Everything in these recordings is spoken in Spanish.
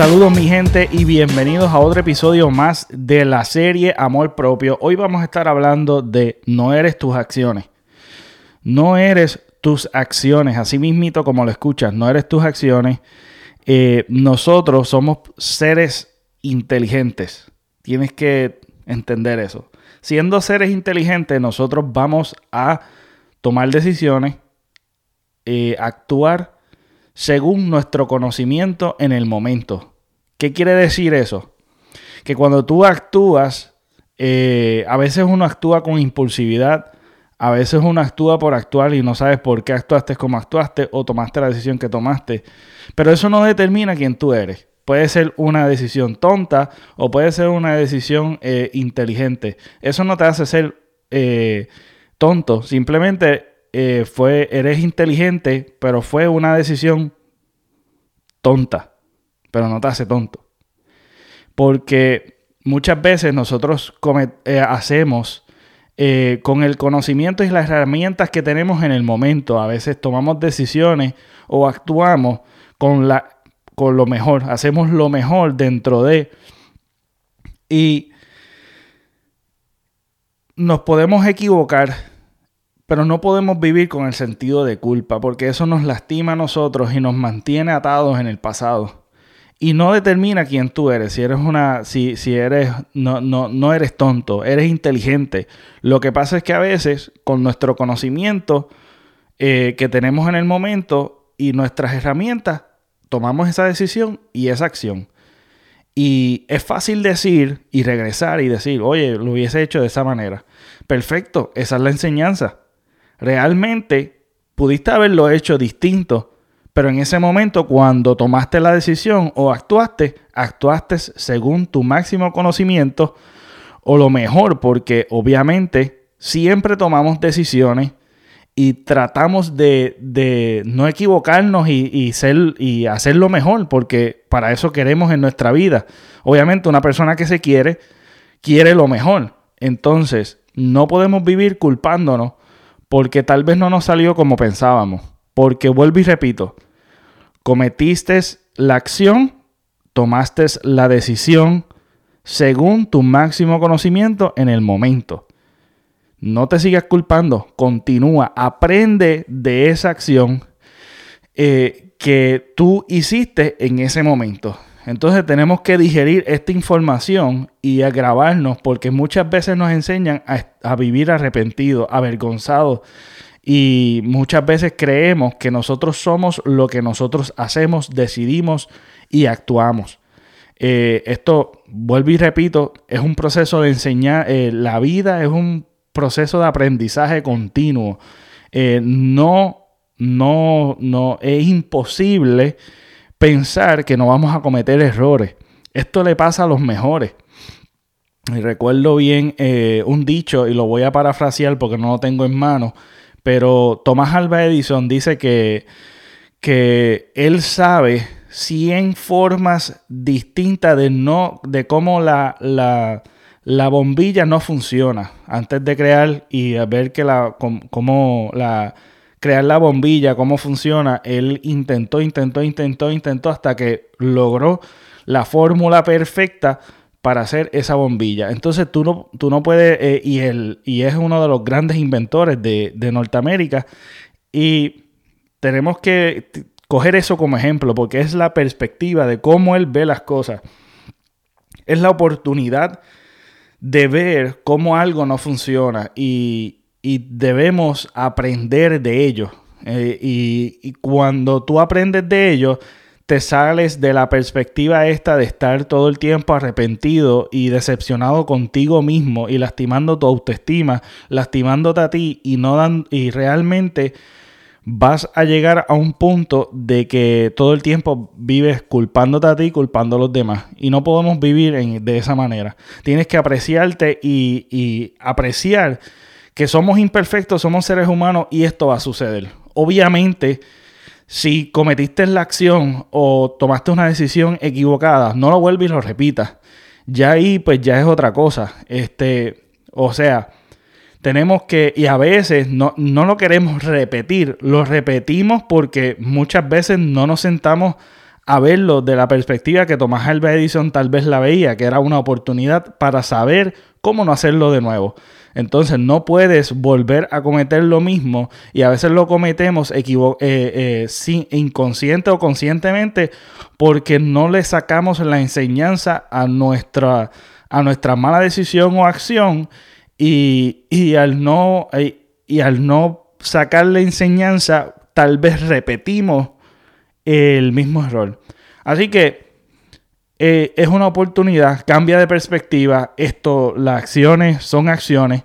Saludos mi gente y bienvenidos a otro episodio más de la serie Amor Propio. Hoy vamos a estar hablando de no eres tus acciones. No eres tus acciones, así mismito como lo escuchas, no eres tus acciones. Eh, nosotros somos seres inteligentes. Tienes que entender eso. Siendo seres inteligentes, nosotros vamos a tomar decisiones, eh, actuar según nuestro conocimiento en el momento. ¿Qué quiere decir eso? Que cuando tú actúas, eh, a veces uno actúa con impulsividad, a veces uno actúa por actuar y no sabes por qué actuaste como actuaste o tomaste la decisión que tomaste. Pero eso no determina quién tú eres. Puede ser una decisión tonta o puede ser una decisión eh, inteligente. Eso no te hace ser eh, tonto. Simplemente fue, eres inteligente, pero fue una decisión tonta, pero no te hace tonto. Porque muchas veces nosotros eh, hacemos eh, con el conocimiento y las herramientas que tenemos en el momento, a veces tomamos decisiones o actuamos con, la, con lo mejor, hacemos lo mejor dentro de... Y nos podemos equivocar pero no podemos vivir con el sentido de culpa, porque eso nos lastima a nosotros y nos mantiene atados en el pasado. Y no determina quién tú eres. Si eres una. Si, si eres. No, no, no eres tonto, eres inteligente. Lo que pasa es que a veces, con nuestro conocimiento eh, que tenemos en el momento y nuestras herramientas, tomamos esa decisión y esa acción. Y es fácil decir y regresar y decir, oye, lo hubiese hecho de esa manera. Perfecto, esa es la enseñanza realmente pudiste haberlo hecho distinto, pero en ese momento cuando tomaste la decisión o actuaste, actuaste según tu máximo conocimiento o lo mejor, porque obviamente siempre tomamos decisiones y tratamos de, no equivocarnos y, y hacer lo mejor, porque para eso queremos en nuestra vida. Obviamente una persona que se quiere, quiere lo mejor. Entonces, no podemos vivir culpándonos porque tal vez no nos salió como pensábamos. Porque vuelvo y repito, cometiste la acción, tomaste la decisión según tu máximo conocimiento en el momento. No te sigas culpando, continúa, aprende de esa acción eh, que tú hiciste en ese momento. Entonces tenemos que digerir esta información y agravarnos porque muchas veces nos enseñan a, vivir arrepentidos, avergonzados y muchas veces creemos que nosotros somos lo que nosotros hacemos, decidimos y actuamos. Eh, esto, vuelvo y repito, es un proceso de enseñar, eh, la vida es un proceso de aprendizaje continuo. Eh, no, no, no, es imposible pensar que no vamos a cometer errores. Esto le pasa a los mejores. Y recuerdo bien un dicho, y lo voy a parafrasear porque no lo tengo en mano, pero Tomás Alba Edison dice que, que él sabe 100 formas distintas de, no, de cómo la, la, la bombilla no funciona antes de crear y ver que la, cómo la, crear la bombilla, cómo funciona, él intentó, intentó, intentó, intentó hasta que logró la fórmula perfecta para hacer esa bombilla. Entonces tú no, tú no puedes, eh, y, y es uno de los grandes inventores de, de Norteamérica, y tenemos que coger eso como ejemplo, porque es la perspectiva de cómo él ve las cosas. Es la oportunidad de ver cómo algo no funciona y, y debemos aprender de ellos. Eh, y, cuando tú aprendes de ellos, te sales de la perspectiva esta de estar todo el tiempo arrepentido y decepcionado contigo mismo y lastimando tu autoestima, lastimándote a ti y no dan y realmente vas a llegar a un punto de que todo el tiempo vives culpándote a ti, culpando a los demás. Y no podemos vivir de esa manera. Tienes que apreciarte y, y apreciar que somos imperfectos, somos seres humanos y esto va a suceder. Obviamente, si cometiste la acción o tomaste una decisión equivocada, no lo vuelvas y lo repitas. Ya ahí, pues ya es otra cosa. Este, o sea, tenemos que, y a veces no, no lo queremos repetir, lo repetimos porque muchas veces no nos sentamos a verlo de la perspectiva que Tomás Alva Edison tal vez la veía, que era una oportunidad para saber cómo no hacerlo de nuevo. Entonces no puedes volver a cometer lo mismo y a veces lo cometemos eh, eh, inconsciente o conscientemente porque no le sacamos la enseñanza a nuestra, a nuestra mala decisión o acción y, y al no, y al no sacar la enseñanza tal vez repetimos el mismo error. Así que eh, es una oportunidad, cambia de perspectiva. Esto, las acciones son acciones,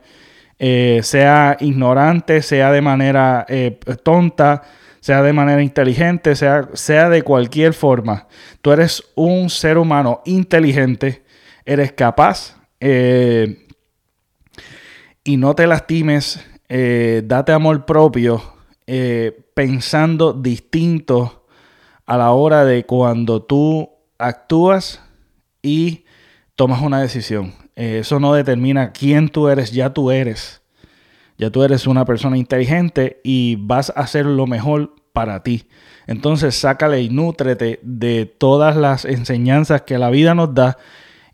eh, sea ignorante, sea de manera eh, tonta, sea de manera inteligente, sea, sea de cualquier forma. Tú eres un ser humano inteligente, eres capaz y no te lastimes, date amor propio, pensando distinto a la hora de cuando tú actúas y tomas una decisión. Eh, eso no determina quién tú eres, ya tú eres. Ya tú eres una persona inteligente y vas a hacer lo mejor para ti. Entonces sácale y nútrete de todas las enseñanzas que la vida nos da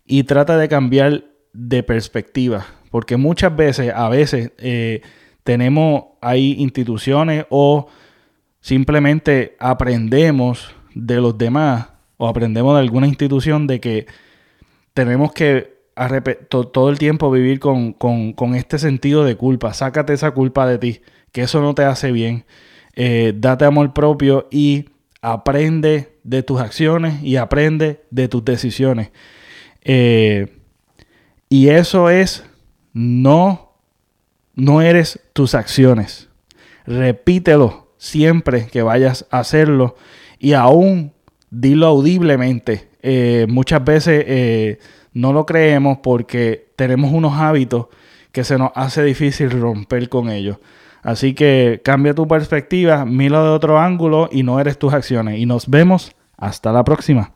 y trata de cambiar de perspectiva. Porque muchas veces, a veces, eh, tenemos ahí instituciones o simplemente aprendemos de los demás o aprendemos de alguna institución de que tenemos que todo el tiempo vivir con, este sentido de culpa. Sácate esa culpa de ti, que eso no te hace bien. Eh, date amor propio y aprende de tus acciones y aprende de tus decisiones. Eh, y eso es, no, no eres tus acciones. Repítelo siempre que vayas a hacerlo y aún dilo audiblemente. Eh, muchas veces eh, no lo creemos porque tenemos unos hábitos que se nos hace difícil romper con ellos. Así que cambia tu perspectiva, mira de otro ángulo y no eres tus acciones. Y nos vemos hasta la próxima.